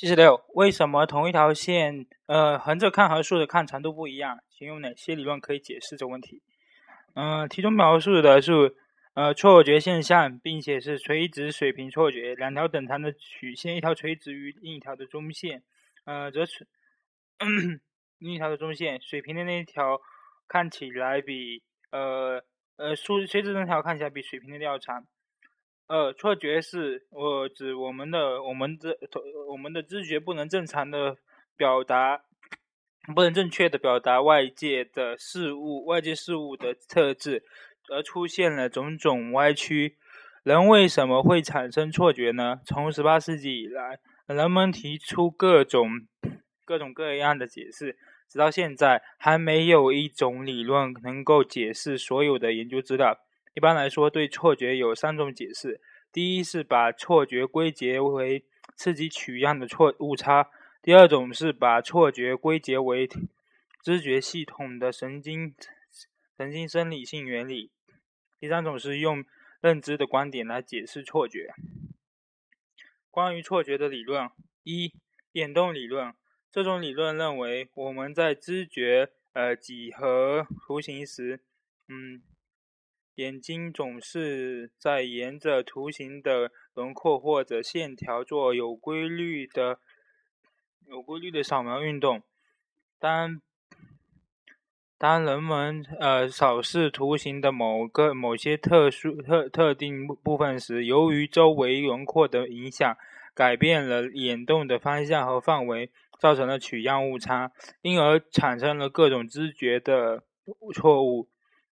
七十六，为什么同一条线，呃，横着看和竖着看长度不一样？请用哪些理论可以解释这个问题？嗯，题中描述的是，呃，错觉现象，并且是垂直水平错觉，两条等长的曲线，一条垂直于另一条的中线，呃，则是 另一条的中线，水平的那一条看起来比，呃，呃，竖垂直那条看起来比水平的要长。呃，错觉是我指我们的我们的我们的知觉不能正常的表达，不能正确的表达外界的事物外界事物的特质，而出现了种种歪曲。人为什么会产生错觉呢？从十八世纪以来，人们提出各种各种各样的解释，直到现在还没有一种理论能够解释所有的研究资料。一般来说，对错觉有三种解释：第一是把错觉归结为刺激取样的错误差；第二种是把错觉归结为知觉系统的神经神经生理性原理；第三种是用认知的观点来解释错觉。关于错觉的理论，一眼动理论，这种理论认为我们在知觉呃几何图形时，嗯。眼睛总是在沿着图形的轮廓或者线条做有规律的、有规律的扫描运动。当当人们呃扫视图形的某个某些特殊特特定部分时，由于周围轮廓的影响，改变了眼动的方向和范围，造成了取样误差，因而产生了各种知觉的错误。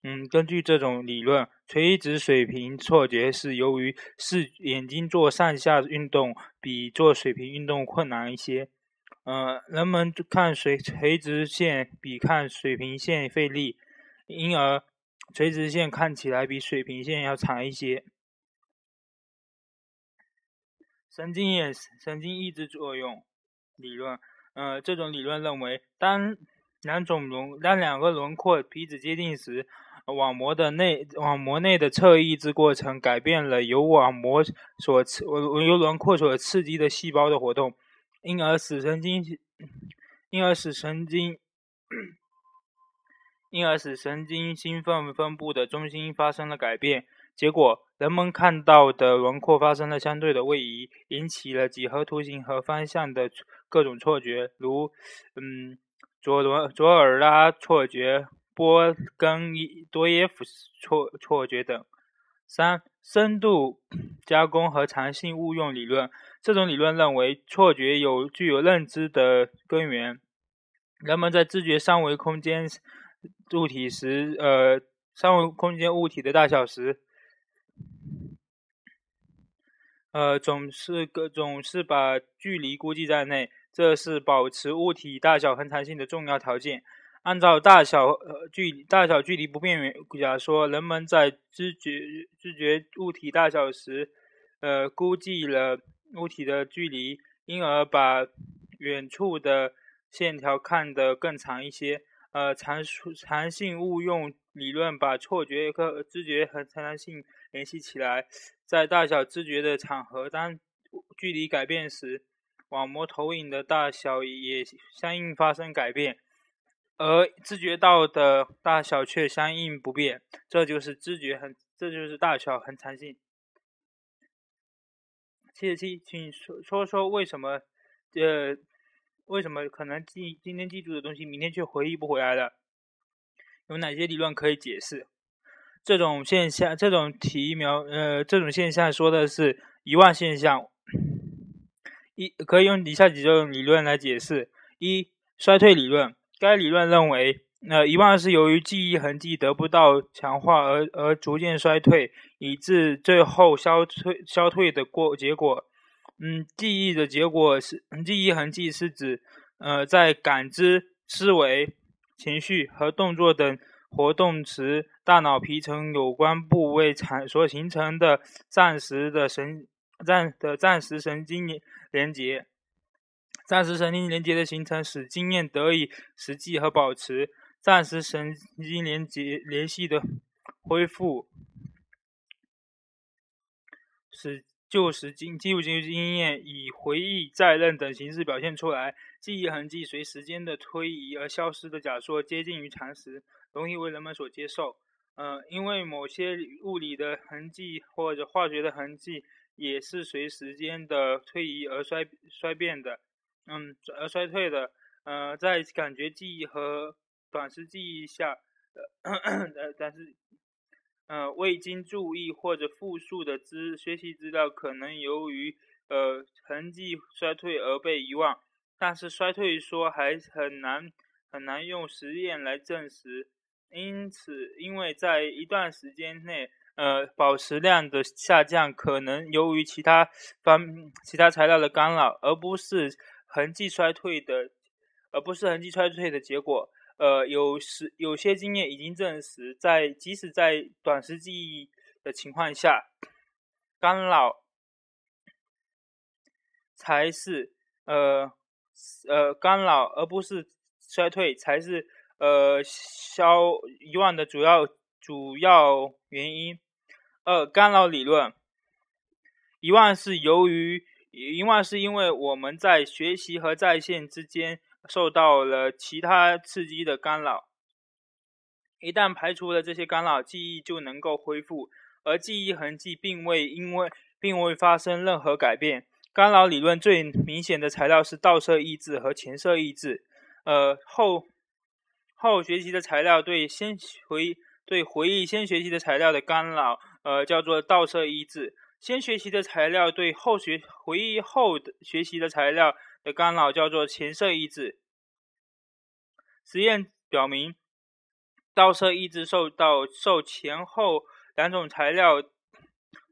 嗯，根据这种理论，垂直水平错觉是由于视眼睛做上下运动比做水平运动困难一些。呃，人们看水垂直线比看水平线费力，因而垂直线看起来比水平线要长一些。神经眼神经抑制作用理论，呃，这种理论认为，当两种轮当两个轮廓彼此接近时，网膜的内网膜内的侧抑制过程改变了由网膜所刺由轮廓所刺激的细胞的活动，因而使神经因而使神经因而使神经兴奋分布的中心发生了改变。结果，人们看到的轮廓发生了相对的位移，引起了几何图形和方向的各种错觉，如嗯左轮左耳拉错觉。波根多耶夫错错觉等。三、深度加工和弹性误用理论。这种理论认为，错觉有具有认知的根源。人们在知觉三维空间物体时，呃，三维空间物体的大小时，呃，总是各总是把距离估计在内，这是保持物体大小恒常性的重要条件。按照大小呃距大小距离不变原假说，人们在知觉知觉物体大小时，呃估计了物体的距离，因而把远处的线条看得更长一些。呃，常数常性误用理论把错觉和知觉和常性联系起来，在大小知觉的场合，当距离改变时，网膜投影的大小也相应发生改变。而知觉到的大小却相应不变，这就是知觉很，这就是大小恒常性。七十七，请说说说为什么，呃，为什么可能记今天记住的东西，明天却回忆不回来了？有哪些理论可以解释这种现象？这种题描，呃，这种现象说的是遗忘现象。一可以用以下几种理论来解释：一、衰退理论。该理论认为，呃，遗忘是由于记忆痕迹得不到强化而而逐渐衰退，以致最后消退消退的过结果。嗯，记忆的结果是记忆痕迹是指，呃，在感知、思维、情绪和动作等活动时，大脑皮层有关部位产所形成的暂时的神暂的暂时神经连接。暂时神经连接的形成，使经验得以实际和保持；暂时神经连接联系的恢复，使旧时经记录经验以回忆、再认等形式表现出来。记忆痕迹随时间的推移而消失的假说接近于常识，容易为人们所接受。呃，因为某些物理的痕迹或者化学的痕迹也是随时间的推移而衰衰变的，嗯，而衰退的。呃，在感觉记忆和短时记忆下，呃，但是。呃，未经注意或者复述的资学习资料，可能由于呃痕迹衰退而被遗忘。但是衰退说还很难很难用实验来证实。因此，因为在一段时间内，呃，宝石量的下降可能由于其他方其他材料的干扰，而不是痕迹衰退的，而不是痕迹衰退的结果。呃，有时有些经验已经证实，在即使在短时记忆的情况下，干扰才是呃呃干扰，而不是衰退才是呃消遗忘的主要主要原因。二、干扰理论，遗忘是由于遗忘是因为我们在学习和在线之间。受到了其他刺激的干扰，一旦排除了这些干扰，记忆就能够恢复，而记忆痕迹并未因为并未发生任何改变。干扰理论最明显的材料是倒射抑制和前摄抑制。呃，后后学习的材料对先回对回忆先学习的材料的干扰，呃，叫做倒射抑制。先学习的材料对后学回忆后的学习的材料。的干扰叫做前摄抑制。实验表明，倒射抑制受到受前后两种材料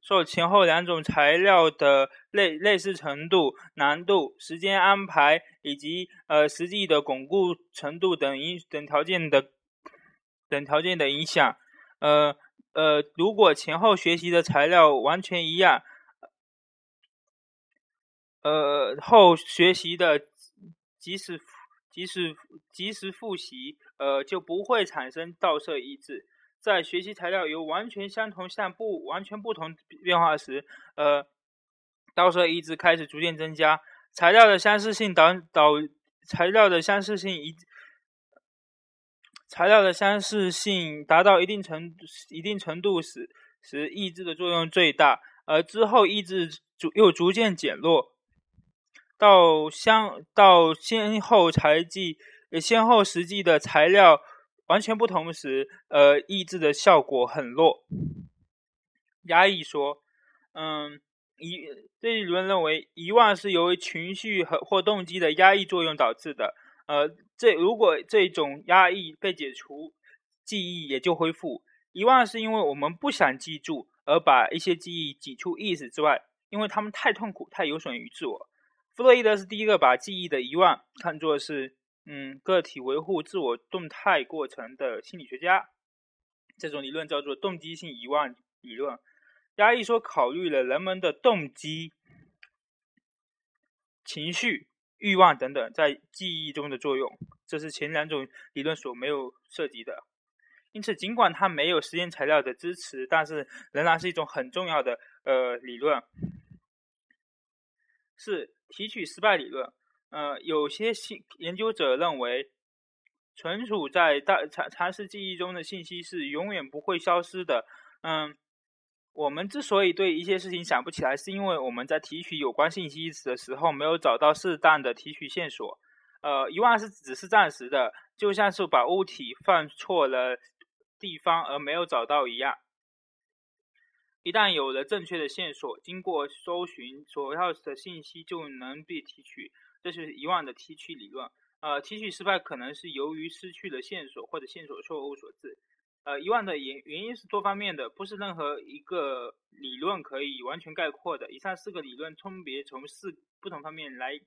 受前后两种材料的类类似程度、难度、时间安排以及呃实际的巩固程度等因等条件的等条件的影响。呃呃，如果前后学习的材料完全一样。呃，后学习的即使即使即时复习，呃，就不会产生倒射抑制。在学习材料由完全相同向不完全不同变化时，呃，倒射抑制开始逐渐增加。材料的相似性导导材料的相似性一材料的相似性达到一定程一定程度时，时抑制的作用最大，而之后抑制逐又逐渐减弱。到相到先后材际先后实际的材料完全不同时，呃，抑制的效果很弱。压抑说，嗯，遗这一理论认为，遗忘是由于情绪和或动机的压抑作用导致的。呃，这如果这种压抑被解除，记忆也就恢复。遗忘是因为我们不想记住而把一些记忆挤出意识之外，因为他们太痛苦，太有损于自我。弗洛伊德是第一个把记忆的遗忘看作是，嗯，个体维护自我动态过程的心理学家。这种理论叫做动机性遗忘理论。压抑说考虑了人们的动机、情绪、欲望等等在记忆中的作用，这是前两种理论所没有涉及的。因此，尽管它没有实验材料的支持，但是仍然是一种很重要的呃理论。是。提取失败理论，呃，有些信研究者认为，存储在大长长时记忆中的信息是永远不会消失的。嗯，我们之所以对一些事情想不起来，是因为我们在提取有关信息的时候没有找到适当的提取线索。呃，遗忘是只是暂时的，就像是把物体放错了地方而没有找到一样。一旦有了正确的线索，经过搜寻，所要的信息就能被提取。这是遗忘的提取理论。呃，提取失败可能是由于失去了线索或者线索错误所致。呃，遗忘的原原因是多方面的，不是任何一个理论可以完全概括的。以上四个理论分别从四不同方面来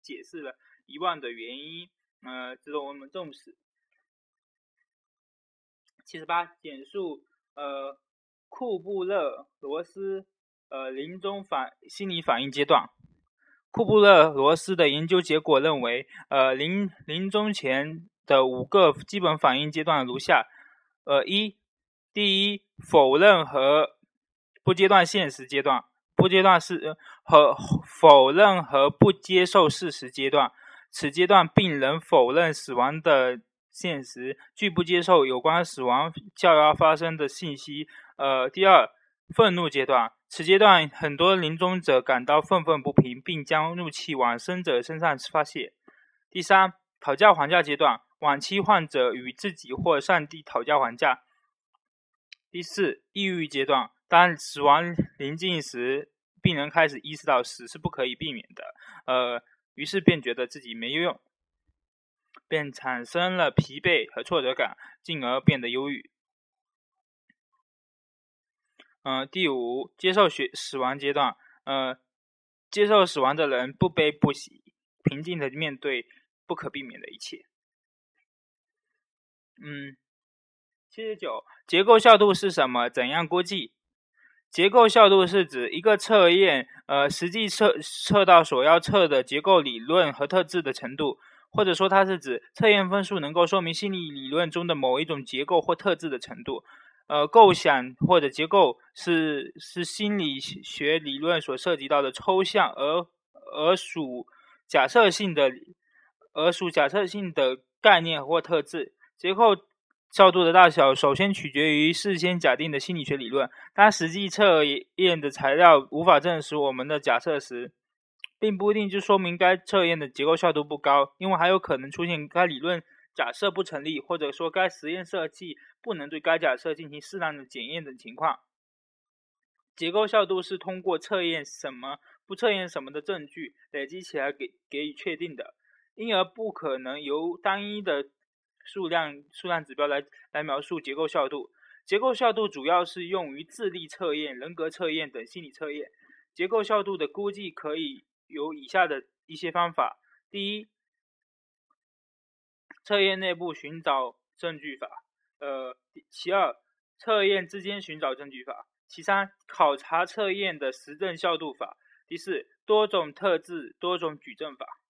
解释了遗忘的原因，呃，值得我们重视。七十八，简述，呃。库布勒罗斯，呃，临终反心理反应阶段。库布勒罗斯的研究结果认为，呃，临临终前的五个基本反应阶段如下：呃，一，第一，否认和不阶段现实阶段；不阶段是和否认和不接受事实阶段。此阶段，病人否认死亡的现实，拒不接受有关死亡较要发生的信息。呃，第二，愤怒阶段，此阶段很多临终者感到愤愤不平，并将怒气往生者身上发泄。第三，讨价还价阶段，晚期患者与自己或上帝讨价还价。第四，抑郁阶段，当死亡临近时，病人开始意识到死是不可以避免的，呃，于是便觉得自己没用，便产生了疲惫和挫折感，进而变得忧郁。嗯，第五，接受血死亡阶段，呃，接受死亡的人不悲不喜，平静的面对不可避免的一切。嗯。七十九，结构效度是什么？怎样估计？结构效度是指一个测验，呃，实际测测到所要测的结构理论和特质的程度，或者说它是指测验分数能够说明心理理论中的某一种结构或特质的程度。呃，构想或者结构是是心理学理论所涉及到的抽象而而属假设性的而属假设性的概念或特质。结构。效度的大小首先取决于事先假定的心理学理论。当实际测验的材料无法证实我们的假设时，并不一定就说明该测验的结构效度不高，因为还有可能出现该理论假设不成立，或者说该实验设计不能对该假设进行适当的检验等情况。结构效度是通过测验什么、不测验什么的证据累积起来给给予确定的，因而不可能由单一的。数量数量指标来来描述结构效度。结构效度主要是用于智力测验、人格测验等心理测验。结构效度的估计可以有以下的一些方法：第一，测验内部寻找证据法；呃，其二，测验之间寻找证据法；其三，考察测验的实证效度法；第四，多种特质多种举证法。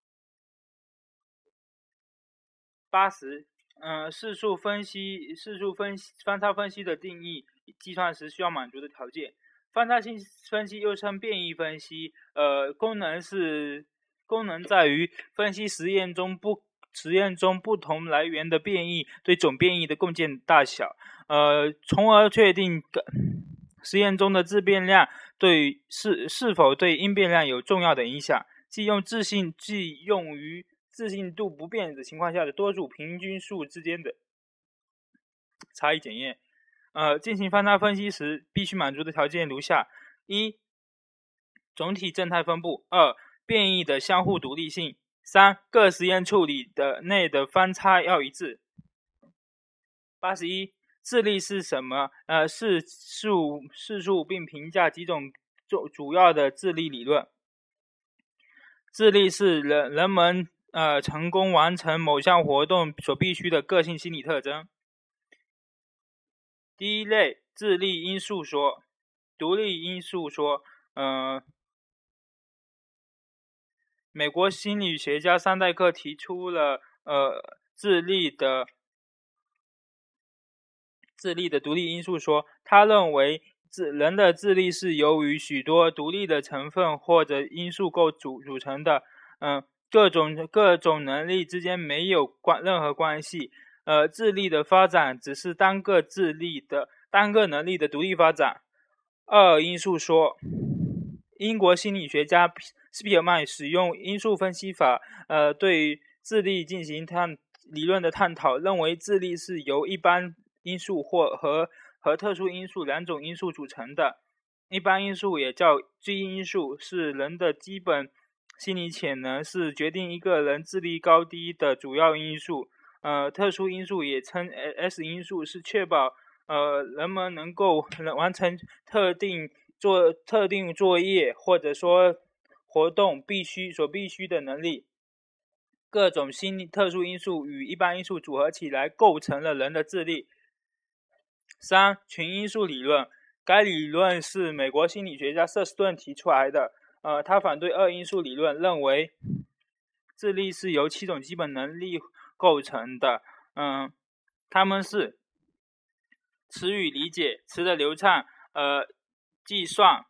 八十。嗯，次数分析、次数分析、方差分析的定义，计算时需要满足的条件。方差性分析又称变异分析，呃，功能是功能在于分析实验中不实验中不同来源的变异对总变异的贡献大小，呃，从而确定实验中的自变量对是是否对因变量有重要的影响。即用自信，即用于。自信度不变的情况下的多数平均数之间的差异检验，呃，进行翻差分析时必须满足的条件如下：一、总体正态分布；二、变异的相互独立性；三、各实验处理的内的方差要一致。八十一，智力是什么？呃，是数是数，并评价几种主主要的智力理论。智力是人人们。呃，成功完成某项活动所必须的个性心理特征。第一类，智力因素说，独立因素说。嗯，美国心理学家桑代克提出了呃智力的智力的独立因素说。他认为智人的智力是由于许多独立的成分或者因素构组组成的。嗯。各种各种能力之间没有关任何关系，呃，智力的发展只是单个智力的单个能力的独立发展。二因素说，英国心理学家斯皮尔曼使用因素分析法，呃，对智力进行探理论的探讨，认为智力是由一般因素或和和特殊因素两种因素组成的。一般因素也叫基因因素，是人的基本。心理潜能是决定一个人智力高低的主要因素。呃，特殊因素也称 S 因素，是确保呃人们能够完成特定做特定作业或者说活动必须所必须的能力。各种心理特殊因素与一般因素组合起来，构成了人的智力。三群因素理论，该理论是美国心理学家瑟斯顿提出来的。呃，他反对二因素理论，认为智力是由七种基本能力构成的。嗯，他们是词语理解、词的流畅、呃，计算、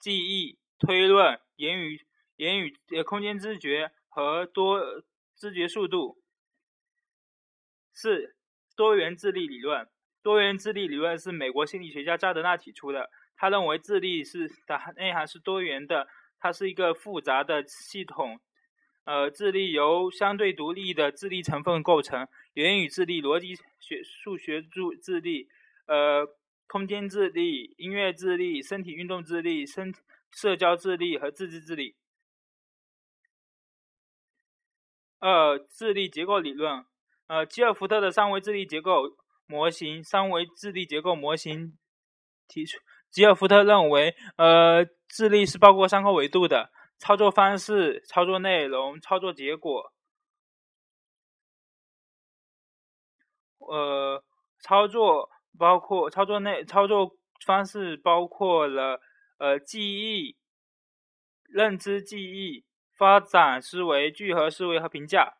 记忆、推论、言语、言语呃空间知觉和多知觉速度。四、多元智力理论。多元智力理论是美国心理学家扎德纳提出的。他认为智力是的内涵是多元的，它是一个复杂的系统。呃，智力由相对独立的智力成分构成：言语智力、逻辑学、数学智智力、呃，空间智力、音乐智力、身体运动智力、身社交智力和自治智力。二、智力结构理论。呃，吉尔福特的三维智力结构模型，三维智力结构模型提出。吉尔福特认为，呃，智力是包括三个维度的。操作方式、操作内容、操作结果。呃，操作包括操作内操作方式包括了呃记忆、认知记忆、发展思维、聚合思维和评价。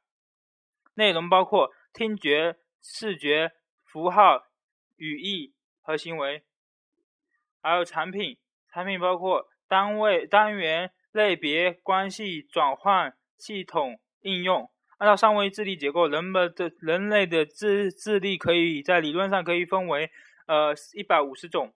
内容包括听觉、视觉、符号、语义和行为。还有产品，产品包括单位、单元。类别关系转换系统应用，按照三维智力结构，人们的人类的智智力可以在理论上可以分为呃一百五十种。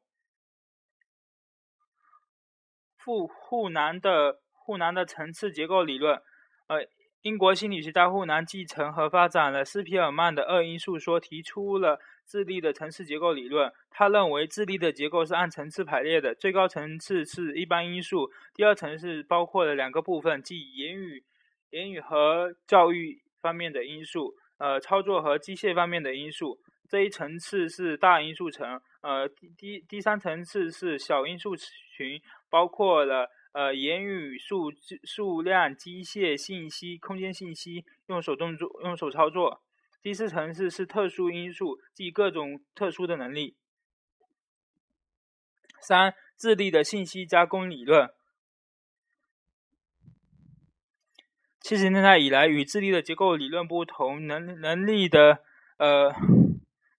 富护南的护南的层次结构理论，呃。英国心理学家户南继承和发展了斯皮尔曼的二因素说，提出了智力的层次结构理论。他认为智力的结构是按层次排列的，最高层次是一般因素，第二层次包括了两个部分，即言语、言语和教育方面的因素，呃，操作和机械方面的因素。这一层次是大因素层，呃，第第第三层次是小因素群，包括了。呃，言语数数量、机械信息、空间信息，用手动作、用手操作。第四层次是特殊因素，即各种特殊的能力。三、智力的信息加工理论。七十年代以来，与智力的结构理论不同，能能力的呃。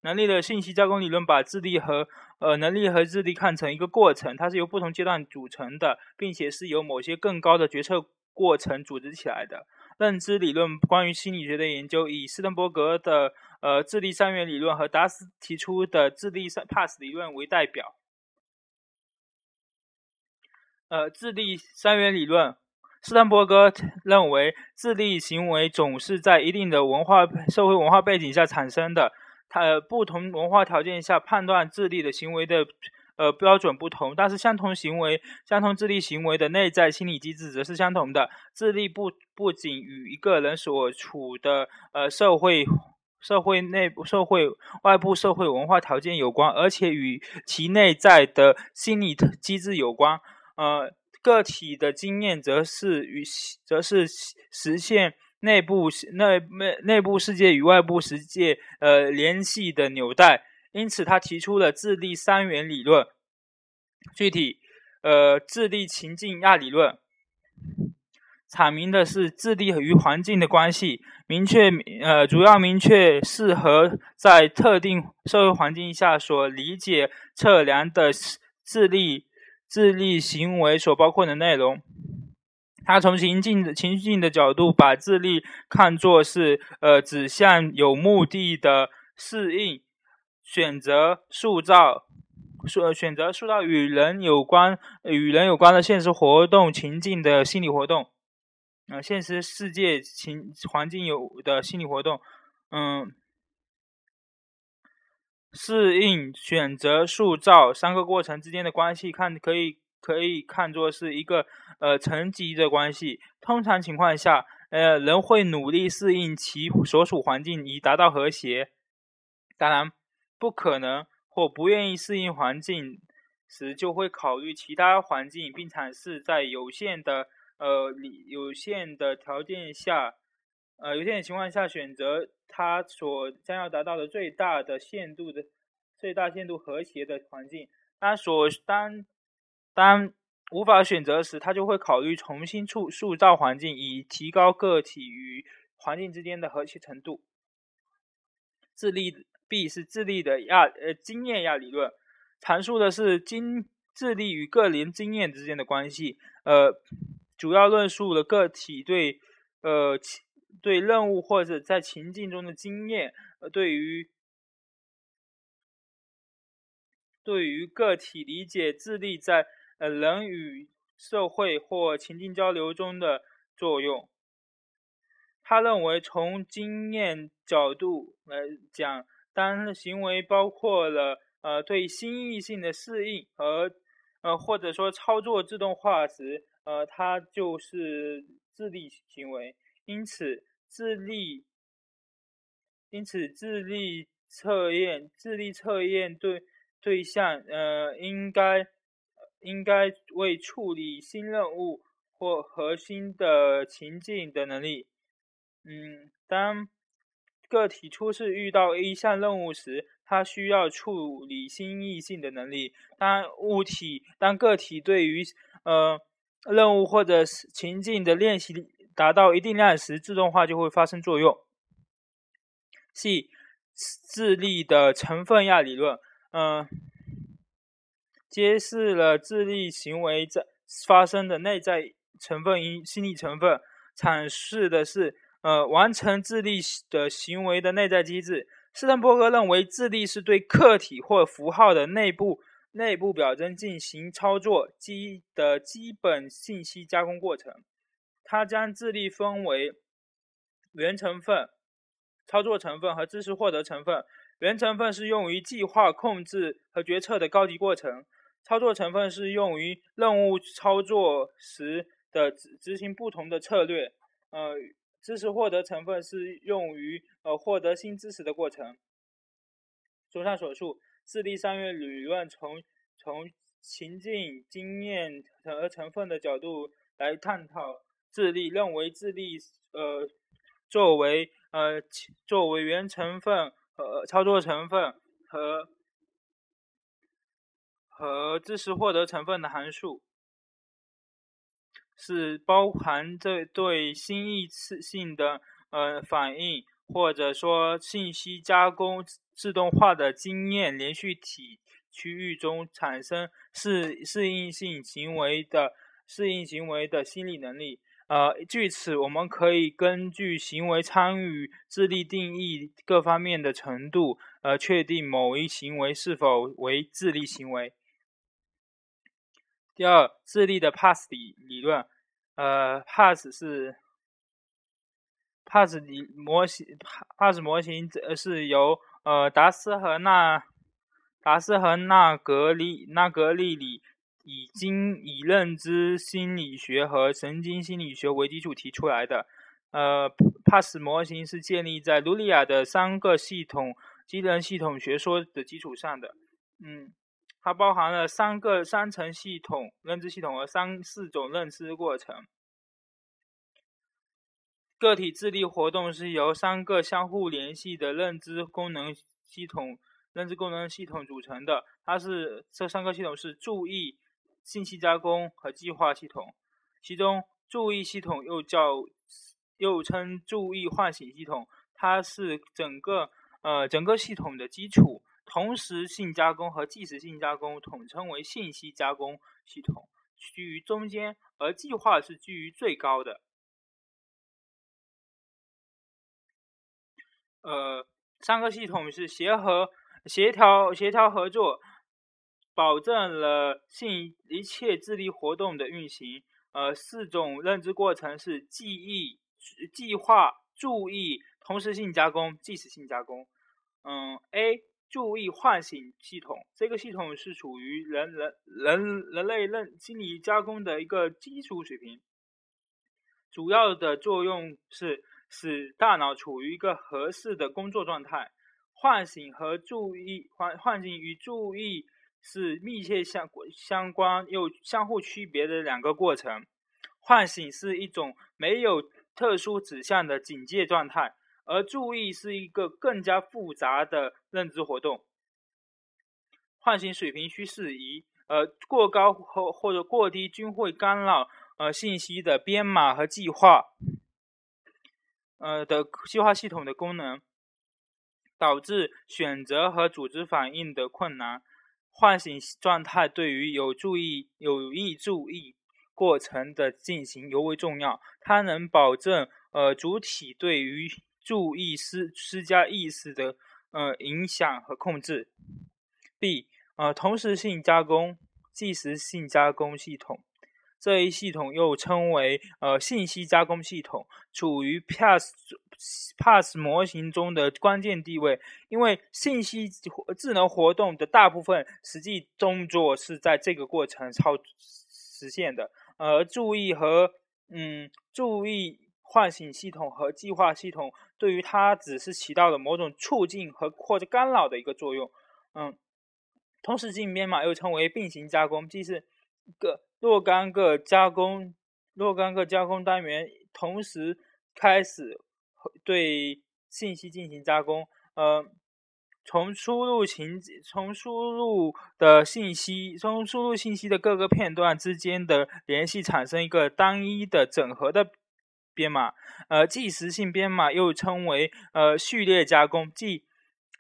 能力的信息加工理论把智力和呃能力和智力看成一个过程，它是由不同阶段组成的，并且是由某些更高的决策过程组织起来的。认知理论关于心理学的研究，以斯滕伯格的呃智力三元理论和达斯提出的智力 pass 理论为代表。呃，智力三元理论，斯滕伯格认为智力行为总是在一定的文化社会文化背景下产生的。它不同文化条件下判断智力的行为的呃标准不同，但是相同行为、相同智力行为的内在心理机制则是相同的。智力不不仅与一个人所处的呃社会、社会内部、社会外部社会文化条件有关，而且与其内在的心理机制有关。呃，个体的经验则是与则是实现。内部内内内部世界与外部世界呃联系的纽带，因此他提出了智力三元理论。具体，呃，智力情境亚理论，阐明的是智力与环境的关系，明确呃主要明确适合在特定社会环境下所理解测量的智力智力行为所包括的内容。他从情境情境的角度，把智力看作是呃指向有目的的适应、选择、塑造、选选择、塑造与人有关、与人有关的现实活动情境的心理活动，呃，现实世界情环境有的心理活动，嗯，适应、选择、塑造三个过程之间的关系，看可以。可以看作是一个呃层级的关系。通常情况下，呃，人会努力适应其所属环境以达到和谐。当然，不可能或不愿意适应环境时，就会考虑其他环境，并尝试在有限的呃有限的条件下，呃有限的情况下选择他所将要达到的最大的限度的最大限度和谐的环境。当所当当无法选择时，他就会考虑重新塑塑造环境，以提高个体与环境之间的和谐程度。智力 B 是智力的亚呃经验亚理论，阐述的是经智力与个人经验之间的关系。呃，主要论述了个体对呃对任务或者在情境中的经验，呃，对于对于个体理解智力在呃人与社会或情境交流中的作用。他认为，从经验角度来讲，当行为包括了呃对新异性的适应和呃或者说操作自动化时，呃，它就是智力行为。因此，智力因此智力测验智力测验对对象呃应该应该为处理新任务或核心的情境的能力。嗯，当个体初次遇到一项任务时，他需要处理新异性的能力。当物体、当个体对于呃任务或者情境的练习达到一定量时，自动化就会发生作用。C 智力的成分亚理论，嗯，揭示了智力行为在发生的内在成分因心理成分，阐释的是。呃，完成智力的行为的内在机制，斯滕伯格认为，智力是对客体或符号的内部内部表征进行操作基的基本信息加工过程。他将智力分为原成分、操作成分和知识获得成分。原成分是用于计划、控制和决策的高级过程；操作成分是用于任务操作时的执执行不同的策略。呃。知识获得成分是用于呃获得新知识的过程。综上所述，智力商业理论从从情境经验和成分的角度来探讨智力，认为智力呃作为呃作为原成分和操作成分和和知识获得成分的函数。是包含这对新异次性的呃反应，或者说信息加工自动化的经验连续体区域中产生适适应性行为的适应行为的心理能力。呃，据此，我们可以根据行为参与、智力定义各方面的程度，呃，确定某一行为是否为智力行为。第二，智力的 PASS 理理论，呃，PASS 是 PASS 理模型，PASS 模型呃是由呃达斯和纳达斯和纳格利纳格利里以经以认知心理学和神经心理学为基础提出来的。呃，PASS 模型是建立在卢利亚的三个系统机能系统学说的基础上的。嗯。它包含了三个三层系统认知系统和三四种认知过程。个体智力活动是由三个相互联系的认知功能系统认知功能系统组成的。它是这三个系统是注意、信息加工和计划系统。其中，注意系统又叫又称注意唤醒系统，它是整个呃整个系统的基础。同时性加工和即时性加工统称为信息加工系统，居于中间，而计划是居于最高的。呃，三个系统是协和、协调、协调合作，保证了性一切智力活动的运行。呃，四种认知过程是记忆、计划、注意、同时性加工、即时性加工。嗯，A。注意唤醒系统，这个系统是处于人人人人类认心理加工的一个基础水平，主要的作用是使大脑处于一个合适的工作状态。唤醒和注意唤唤醒与注意是密切相相关又相互区别的两个过程。唤醒是一种没有特殊指向的警戒状态。而注意是一个更加复杂的认知活动，唤醒水平需适宜，呃，过高或或者过低均会干扰呃信息的编码和计划，呃的计划系统的功能，导致选择和组织反应的困难。唤醒状态对于有注意有意注意过程的进行尤为重要，它能保证呃主体对于注意施施加意识的呃影响和控制。B 呃同时性加工即时性加工系统。这一系统又称为呃信息加工系统，处于 PaaS PaaS 模型中的关键地位。因为信息智能活动的大部分实际动作是在这个过程操实现的，而注意和嗯注意唤醒系统和计划系统对于它只是起到了某种促进和或者干扰的一个作用。嗯，同时性编码又称为并行加工，即是个。若干个加工，若干个加工单元同时开始对信息进行加工，呃，从输入情从输入的信息，从输入信息的各个片段之间的联系产生一个单一的整合的编码，呃，即时性编码又称为呃序列加工，即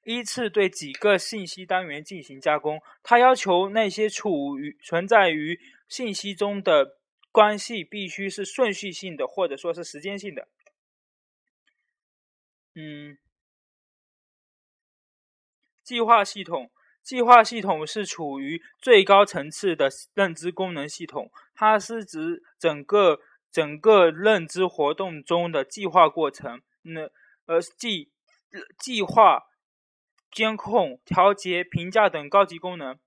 依次对几个信息单元进行加工。它要求那些处于存在于信息中的关系必须是顺序性的，或者说是时间性的。嗯，计划系统，计划系统是处于最高层次的认知功能系统，它是指整个整个认知活动中的计划过程。那呃，计计划、监控、调节、评价等高级功能。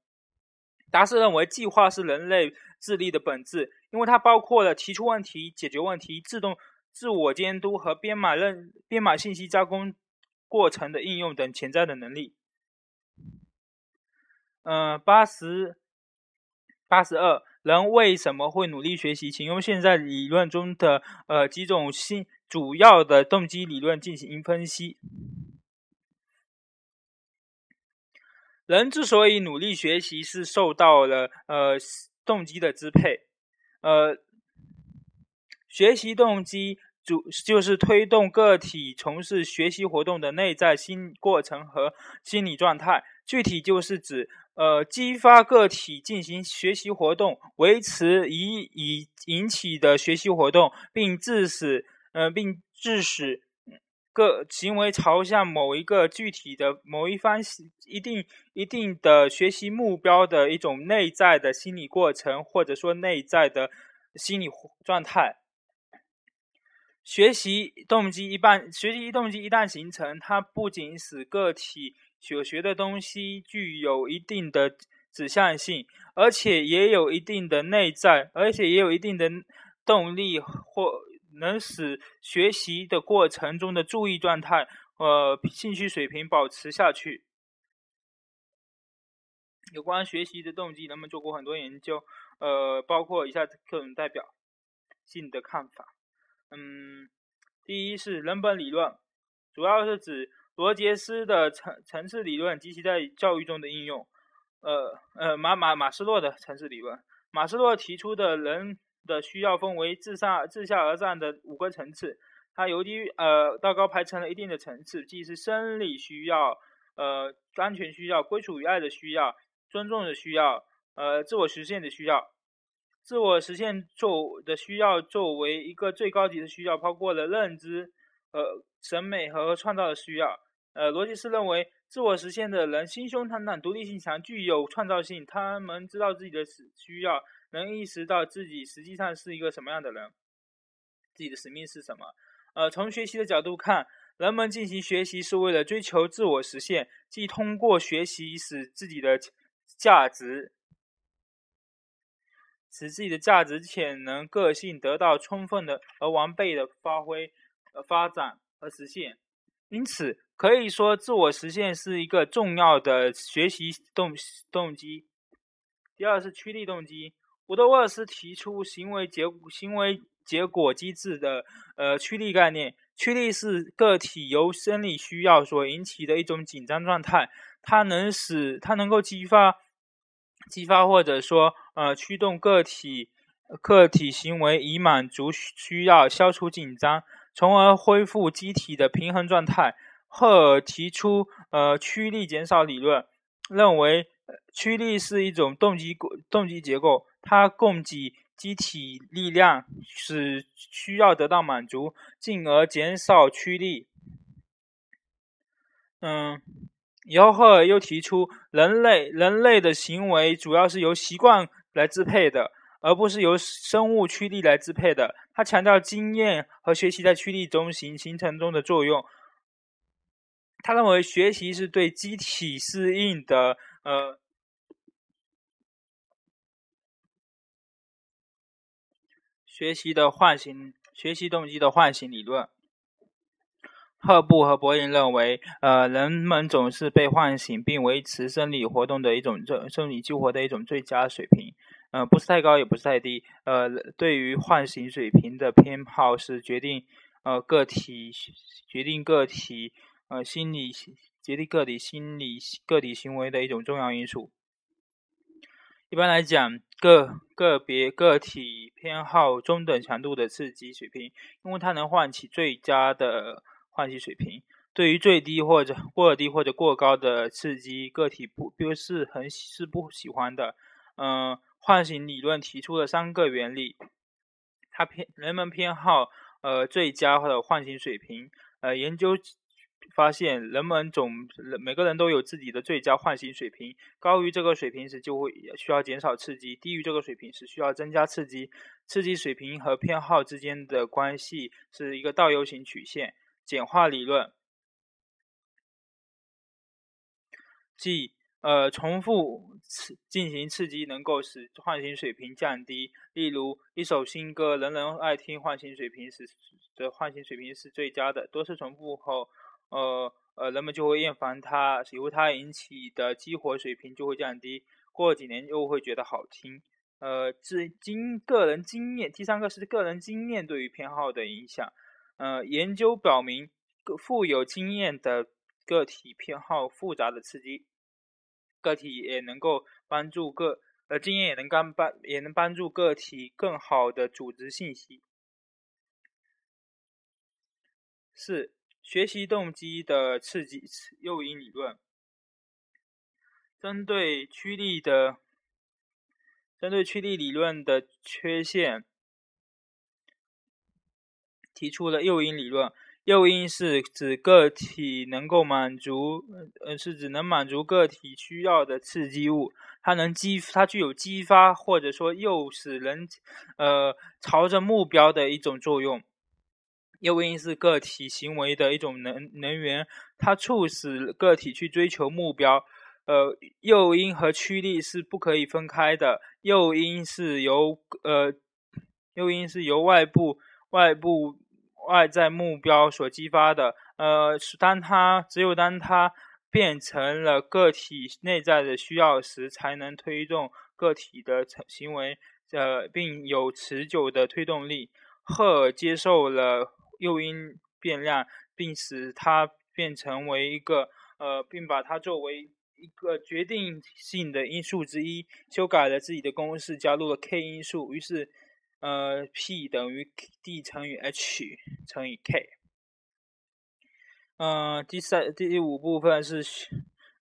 达斯认为，计划是人类智力的本质，因为它包括了提出问题、解决问题、自动自我监督和编码认编码信息加工过程的应用等潜在的能力。嗯，八十八十二，人为什么会努力学习？请用现在理论中的呃几种新主要的动机理论进行分析。人之所以努力学习，是受到了呃动机的支配。呃，学习动机主就是推动个体从事学习活动的内在心过程和心理状态。具体就是指呃激发个体进行学习活动，维持以以引起的学习活动，并致使呃并致使。个行为朝向某一个具体的某一方一定一定的学习目标的一种内在的心理过程，或者说内在的心理状态。学习动机一般，学习动机一旦形成，它不仅使个体所学的东西具有一定的指向性，而且也有一定的内在，而且也有一定的动力或。能使学习的过程中的注意状态和兴趣水平保持下去。有关学习的动机，人们做过很多研究，呃，包括以下各种代表性的看法。嗯，第一是人本理论，主要是指罗杰斯的层层次理论及其在教育中的应用。呃呃，马马马斯洛的层次理论，马斯洛提出的人。的需要分为自上自下而上的五个层次，它由低呃到高排成了一定的层次，即是生理需要、呃安全需要、归属与爱的需要、尊重的需要、呃自我实现的需要。自我实现作的需要作为一个最高级的需要，包括了认知、呃审美和创造的需要。呃，罗辑斯认为，自我实现的人心胸坦荡、独立性强、具有创造性，他们知道自己的需要。能意识到自己实际上是一个什么样的人，自己的使命是什么？呃，从学习的角度看，人们进行学习是为了追求自我实现，即通过学习使自己的价值、使自己的价值潜能、个性得到充分的而完备的发挥、发展和实现。因此，可以说，自我实现是一个重要的学习动动机。第二是驱力动机。伍德沃尔斯提出行为结行为结果机制的呃驱力概念。驱力是个体由生理需要所引起的一种紧张状态，它能使它能够激发激发或者说呃驱动个体个体行为以满足需要，消除紧张，从而恢复机体的平衡状态。赫尔提出呃驱力减少理论，认为驱力是一种动机动机结构，它供给机体力量，使需要得到满足，进而减少驱力。嗯，尤赫尔又提出，人类人类的行为主要是由习惯来支配的，而不是由生物驱力来支配的。他强调经验和学习在驱力中形形成中的作用。他认为学习是对机体适应的，呃，学习的唤醒，学习动机的唤醒理论。赫布和柏林认为，呃，人们总是被唤醒并维持生理活动的一种这生理激活的一种最佳水平，呃，不是太高也不是太低，呃，对于唤醒水平的偏好是决定呃个体决定个体呃心理决定个体心理个体行为的一种重要因素。一般来讲，个个别个体偏好中等强度的刺激水平，因为它能唤起最佳的。唤醒水平对于最低或者过低或者过高的刺激，个体不不是很是不喜欢的。嗯，唤醒理论提出了三个原理，它偏人们偏好呃最佳或者唤醒水平。呃，研究发现，人们总每个人都有自己的最佳唤醒水平，高于这个水平时就会需要减少刺激，低于这个水平时需要增加刺激。刺激水平和偏好之间的关系是一个倒 U 型曲线。简化理论，即呃重复刺进行刺激能够使唤醒水平降低。例如，一首新歌人人爱听，唤醒水平时的唤醒水平是最佳的。多次重复后，呃呃人们就会厌烦它，由它引起的激活水平就会降低。过几年又会觉得好听。呃，至经个人经验，第三个是个人经验对于偏好的影响。呃，研究表明，富有经验的个体偏好复杂的刺激，个体也能够帮助个呃经验也能干帮也能帮助个体更好的组织信息。四、学习动机的刺激诱因理论，针对趋力的针对趋力理论的缺陷。提出了诱因理论。诱因是指个体能够满足，呃，是指能满足个体需要的刺激物。它能激，它具有激发或者说诱使人，呃，朝着目标的一种作用。诱因是个体行为的一种能能源，它促使个体去追求目标。呃，诱因和驱力是不可以分开的。诱因是由，呃，诱因是由外部外部。外在目标所激发的，呃，当它只有当它变成了个体内在的需要时，才能推动个体的行为，呃，并有持久的推动力。赫尔接受了诱因变量，并使它变成为一个，呃，并把它作为一个决定性的因素之一，修改了自己的公式，加入了 k 因素，于是。呃，P 等于 D 乘以 H 乘以 K。嗯，第三、第五部分是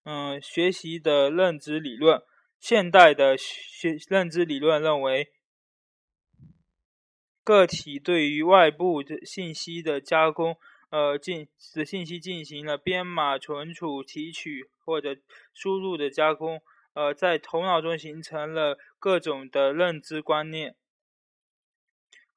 嗯学习的认知理论。现代的学认知理论认为，个体对于外部的信息的加工，呃，进的信息进行了编码、存储、提取或者输入的加工，呃，在头脑中形成了各种的认知观念。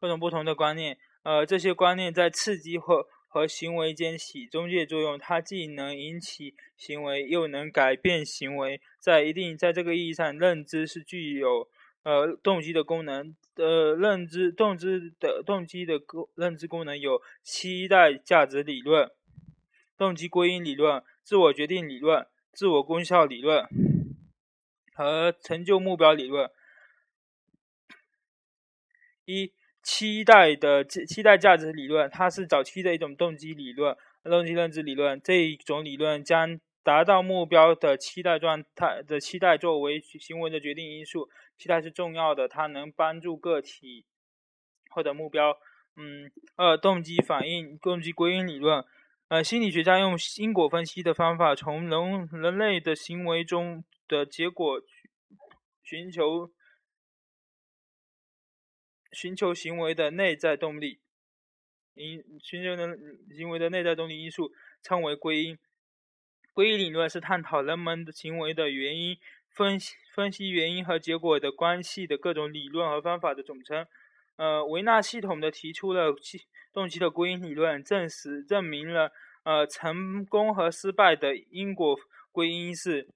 各种不同的观念，呃，这些观念在刺激和和行为间起中介作用。它既能引起行为，又能改变行为。在一定在这个意义上，认知是具有呃动机的功能。呃，认知动机的动机的功认知功能有期待价值理论、动机归因理论、自我决定理论、自我功效理论和成就目标理论。一期待的期待价值理论，它是早期的一种动机理论、动机认知理论。这一种理论将达到目标的期待状态的期待作为行为的决定因素。期待是重要的，它能帮助个体获得目标。嗯，二动机反应、动机归因理论。呃，心理学家用因果分析的方法，从人人类的行为中的结果寻求寻求行为的内在动力因寻求的行为的内在动力因素称为归因。归因理论是探讨人们的行为的原因，分析分析原因和结果的关系的各种理论和方法的总称。呃，维纳系统的提出了动机的归因理论，证实证明了呃成功和失败的因果归因是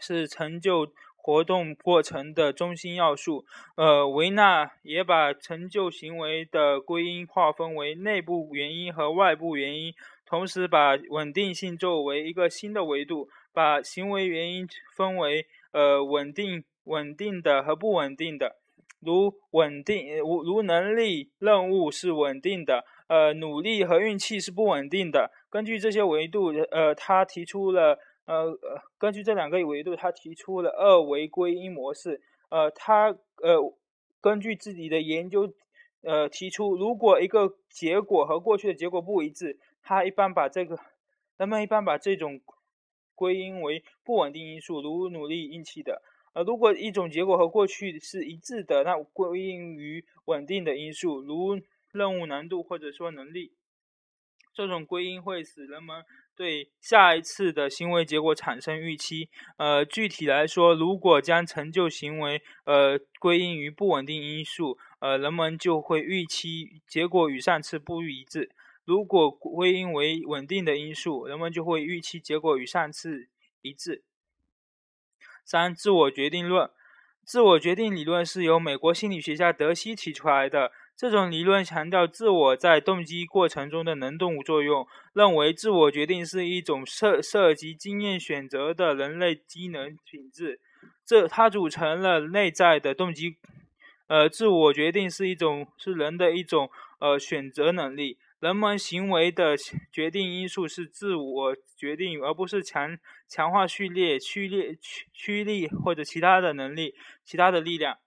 是成就活动过程的中心要素。呃，维纳也把成就行为的归因划分为内部原因和外部原因。同时，把稳定性作为一个新的维度，把行为原因分为呃稳定、稳定的和不稳定的。如稳定，如如能力、任务是稳定的，呃，努力和运气是不稳定的。根据这些维度，呃，他提出了呃呃，根据这两个维度，他提出了二维归因模式。呃，他呃根据自己的研究，呃，提出如果一个结果和过去的结果不一致。他一般把这个，人们一般把这种归因为不稳定因素，如努力、运气的。呃，如果一种结果和过去是一致的，那归因于稳定的因素，如任务难度或者说能力。这种归因会使人们对下一次的行为结果产生预期。呃，具体来说，如果将成就行为呃归因于不稳定因素，呃，人们就会预期结果与上次不一致。如果归因为稳定的因素，人们就会预期结果与上次一致。三、自我决定论。自我决定理论是由美国心理学家德西提出来的。这种理论强调自我在动机过程中的能动作用，认为自我决定是一种涉涉及经验选择的人类机能品质。这它组成了内在的动机。呃，自我决定是一种是人的一种呃选择能力。人们行为的决定因素是自我决定，而不是强强化序列、驱列、驱驱力或者其他的能力、其他的力量。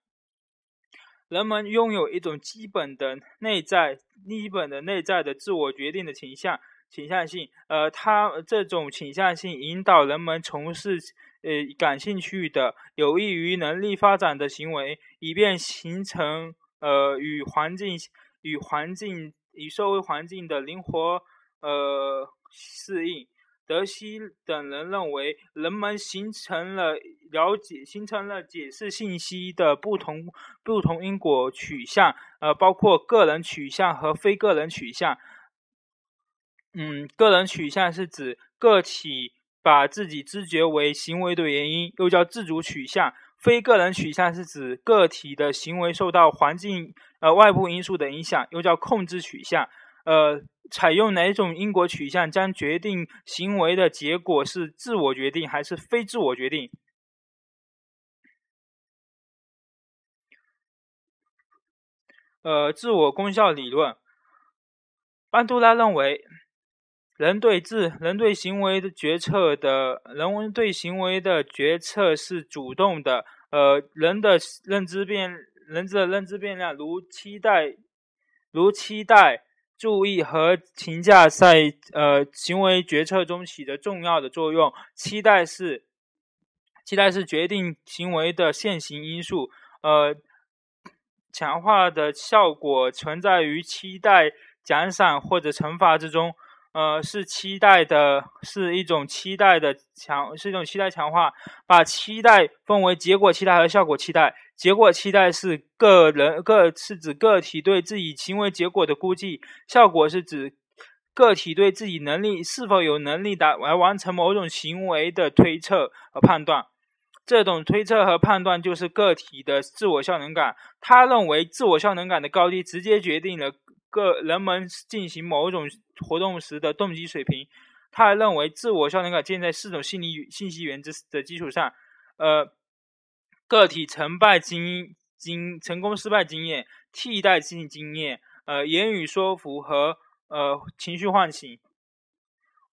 人们拥有一种基本的内在、基本的内在的自我决定的倾向、倾向性。呃，它这种倾向性引导人们从事呃感兴趣的、有益于能力发展的行为，以便形成呃与环境与环境。与社会环境的灵活呃适应，德西等人认为，人们形成了了解、形成了解释信息的不同不同因果取向，呃，包括个人取向和非个人取向。嗯，个人取向是指个体把自己知觉为行为的原因，又叫自主取向；非个人取向是指个体的行为受到环境。呃，外部因素的影响又叫控制取向。呃，采用哪种因果取向将决定行为的结果是自我决定还是非自我决定？呃，自我功效理论，班杜拉认为，人对自人对行为的决策的，人对行为的决策是主动的。呃，人的认知变。人的认知变量，如期待、如期待、注意和评价，在呃行为决策中起着重要的作用。期待是期待是决定行为的现行因素。呃，强化的效果存在于期待、奖赏或者惩罚之中。呃，是期待的，是一种期待的强，是一种期待强化。把期待分为结果期待和效果期待。结果期待是个人个是指个体对自己行为结果的估计，效果是指个体对自己能力是否有能力达来完成某种行为的推测和判断。这种推测和判断就是个体的自我效能感。他认为，自我效能感的高低直接决定了。个人们进行某种活动时的动机水平，他还认为自我效能感建在四种心理信息原则的基础上，呃，个体成败经经成功失败经验、替代性经验、呃言语说服和呃情绪唤醒。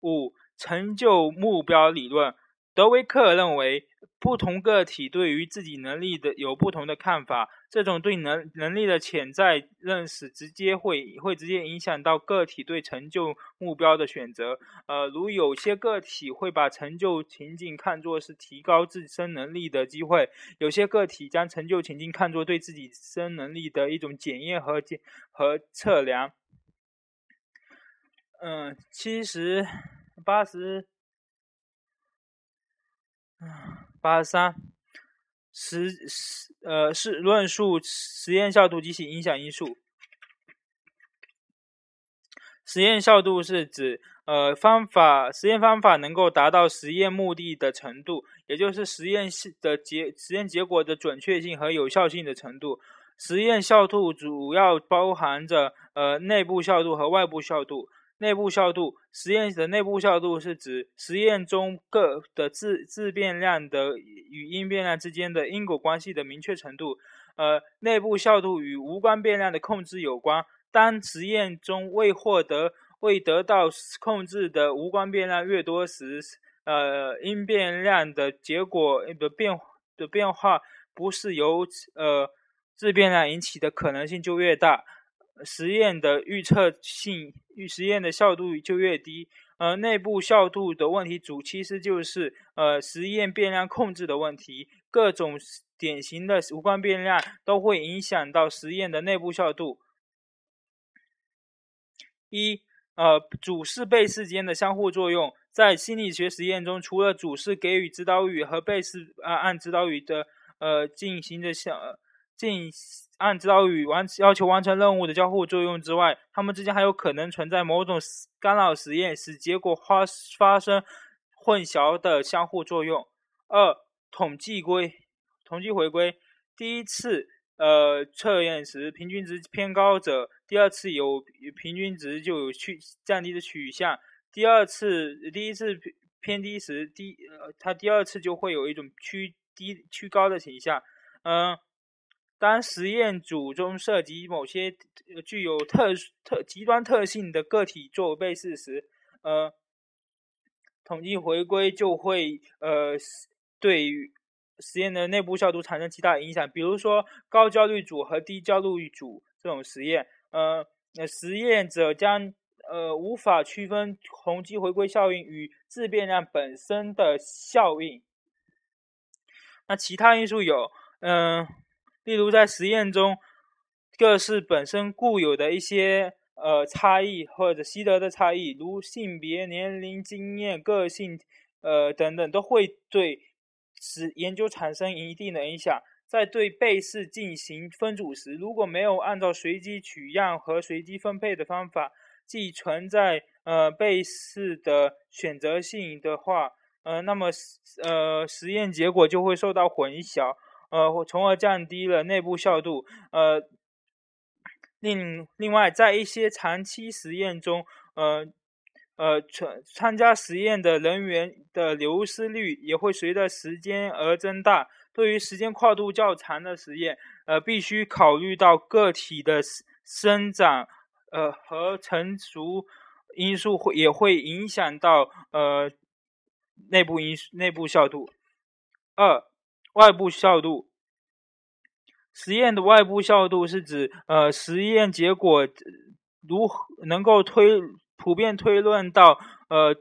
五成就目标理论，德维克认为不同个体对于自己能力的有不同的看法，这种对能能力的潜在认识，直接会会直接影响到个体对成就目标的选择。呃，如有些个体会把成就情境看作是提高自身能力的机会，有些个体将成就情境看作对自己身能力的一种检验和检和测量。嗯，七十八十。八十三，实实呃是论述实验效度及其影响因素。实验效度是指呃方法实验方法能够达到实验目的的程度，也就是实验的结实验结果的准确性和有效性的程度。实验效度主要包含着呃内部效度和外部效度。内部效度，实验的内部效度是指实验中各的自自变量的与因变量之间的因果关系的明确程度。呃，内部效度与无关变量的控制有关。当实验中未获得、未得到控制的无关变量越多时，呃，因变量的结果的变的变化不是由呃自变量引起的可能性就越大。实验的预测性与实验的效度就越低。呃，内部效度的问题主其实就是呃实验变量控制的问题。各种典型的无关变量都会影响到实验的内部效度。一，呃，主事被试间的相互作用，在心理学实验中，除了主事给予指导语和被试啊按指导语的呃进行的相进。按指导语完要求完成任务的交互作用之外，它们之间还有可能存在某种干扰实验，使结果发发生混淆的相互作用。二、统计归统计回归，第一次呃测验时平均值偏高者，第二次有平均值就有趋降低的取向。第二次第一次偏低时，第呃它第二次就会有一种趋低趋高的倾向。嗯。当实验组中涉及某些具有特特极端特性的个体作为被试时，呃，统计回归就会呃对实验的内部效度产生极大影响。比如说高焦虑组和低焦虑组这种实验，呃，实验者将呃无法区分统计回归效应与自变量本身的效应。那其他因素有，嗯。例如，在实验中，各式本身固有的一些呃差异或者习得的差异，如性别、年龄、经验、个性，呃等等，都会对使研究产生一定的影响。在对被试进行分组时，如果没有按照随机取样和随机分配的方法，既存在呃被试的选择性的话，呃，那么呃实验结果就会受到混淆。呃，从而降低了内部效度。呃，另另外，在一些长期实验中，呃呃，参参加实验的人员的流失率也会随着时间而增大。对于时间跨度较长的实验，呃，必须考虑到个体的生长，呃和成熟因素会也会影响到呃内部因内部效度。二外部效度，实验的外部效度是指，呃，实验结果如何能够推普遍推论到，呃，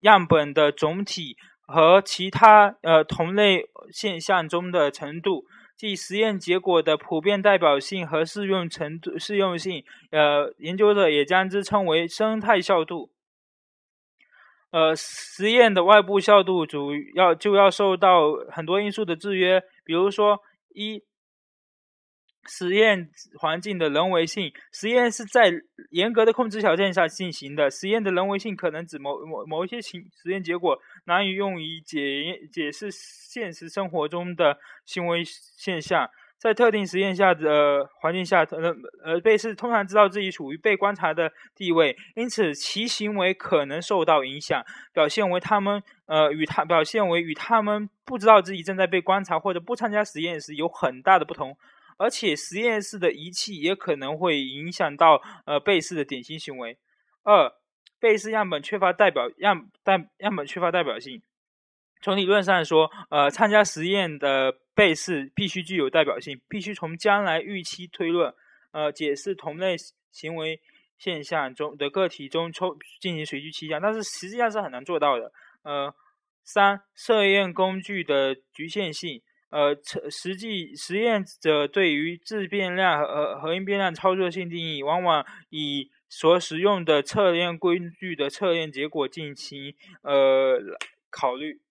样本的总体和其他呃同类现象中的程度，即实验结果的普遍代表性和适用程度适用性。呃，研究者也将之称为生态效度。呃，实验的外部效度主要就要受到很多因素的制约，比如说一，实验环境的人为性，实验是在严格的控制条件下进行的。实验的人为性可能指某某某一些情实验结果难以用于解解释现实生活中的行为现象。在特定实验下的环境下，呃呃，被试通常知道自己处于被观察的地位，因此其行为可能受到影响，表现为他们呃与他表现为与他们不知道自己正在被观察或者不参加实验时有很大的不同。而且实验室的仪器也可能会影响到呃被试的典型行为。二，被试样本缺乏代表样但样本缺乏代表性。从理论上说，呃，参加实验的被试必须具有代表性，必须从将来预期推论，呃，解释同类行为现象中的个体中抽进行随机倾向，但是实际上是很难做到的。呃，三测验工具的局限性，呃，测实际实验者对于自变量和和因变量操作性定义，往往以所使用的测验工具的测验结果进行呃考虑。